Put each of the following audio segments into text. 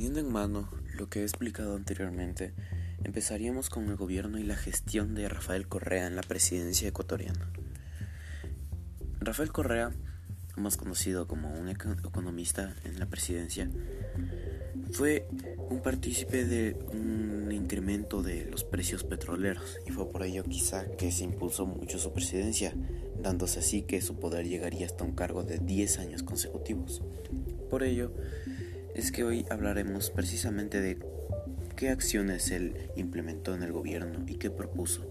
Teniendo en mano lo que he explicado anteriormente, empezaríamos con el gobierno y la gestión de Rafael Correa en la presidencia ecuatoriana. Rafael Correa, más conocido como un economista en la presidencia, fue un partícipe de un incremento de los precios petroleros y fue por ello quizá que se impulsó mucho su presidencia, dándose así que su poder llegaría hasta un cargo de 10 años consecutivos. Por ello, es que hoy hablaremos precisamente de qué acciones él implementó en el gobierno y qué propuso,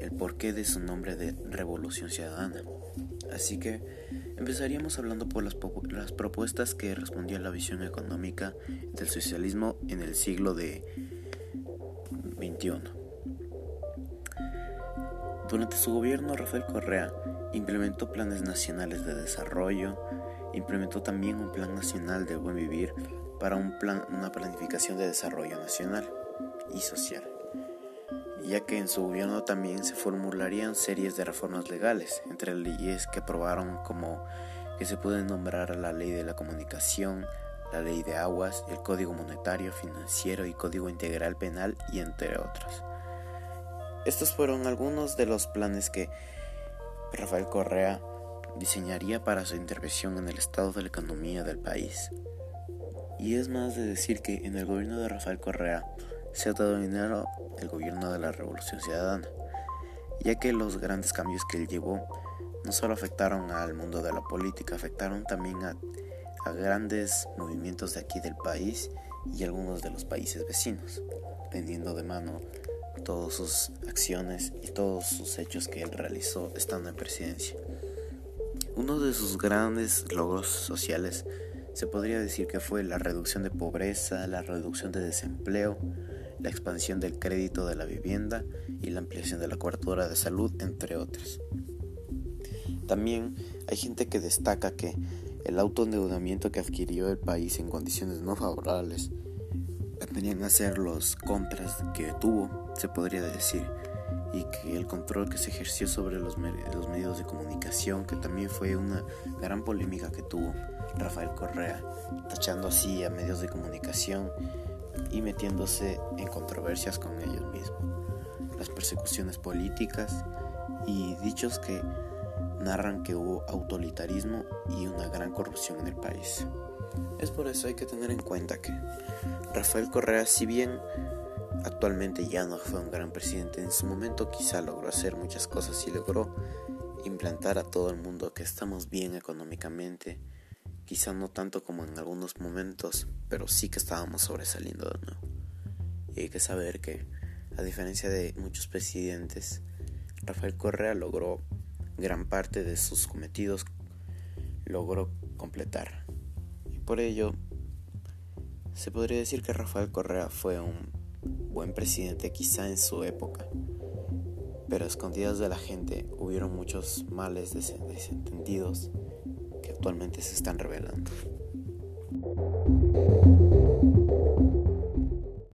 el porqué de su nombre de Revolución Ciudadana. Así que empezaríamos hablando por las, las propuestas que respondía a la visión económica del socialismo en el siglo de 21. Durante su gobierno, Rafael Correa implementó planes nacionales de desarrollo, implementó también un plan nacional de buen vivir para un plan, una planificación de desarrollo nacional y social, ya que en su gobierno también se formularían series de reformas legales, entre leyes que aprobaron como que se pueden nombrar la ley de la comunicación, la ley de aguas, el código monetario, financiero y código integral penal y entre otros. Estos fueron algunos de los planes que Rafael Correa diseñaría para su intervención en el estado de la economía del país. Y es más de decir que en el gobierno de Rafael Correa se ha denominado el gobierno de la Revolución Ciudadana, ya que los grandes cambios que él llevó no solo afectaron al mundo de la política, afectaron también a, grandes movimientos de aquí del país y algunos de los países vecinos, teniendo de mano todas sus acciones y todos sus hechos que él realizó estando en presidencia. Uno de sus grandes logros sociales se podría decir que fue la reducción de pobreza, la reducción de desempleo, la expansión del crédito de la vivienda y la ampliación de la cobertura de salud, entre otras. También hay gente que destaca que el autoendeudamiento que adquirió el país en condiciones no favorables venían a ser los contras que tuvo, se podría decir, y que el control que se ejerció sobre los, los medios de comunicación, que también fue una gran polémica que tuvo Rafael Correa, tachando así a medios de comunicación y metiéndose en controversias con ellos mismos. Las persecuciones políticas y dichos que narran que hubo autoritarismo y una gran corrupción en el país. Es por eso hay que tener en cuenta que Rafael Correa, si bien Actualmente ya no fue un gran presidente, en su momento quizá logró hacer muchas cosas y logró implantar a todo el mundo que estamos bien económicamente, quizá no tanto como en algunos momentos, pero sí que estábamos sobresaliendo de nuevo. Y hay que saber que, a diferencia de muchos presidentes, Rafael Correa logró gran parte de sus cometidos, logró completar. Y por ello, se podría decir que Rafael Correa fue un buen presidente quizá en su época, pero escondidas de la gente hubieron muchos males desentendidos que actualmente se están revelando.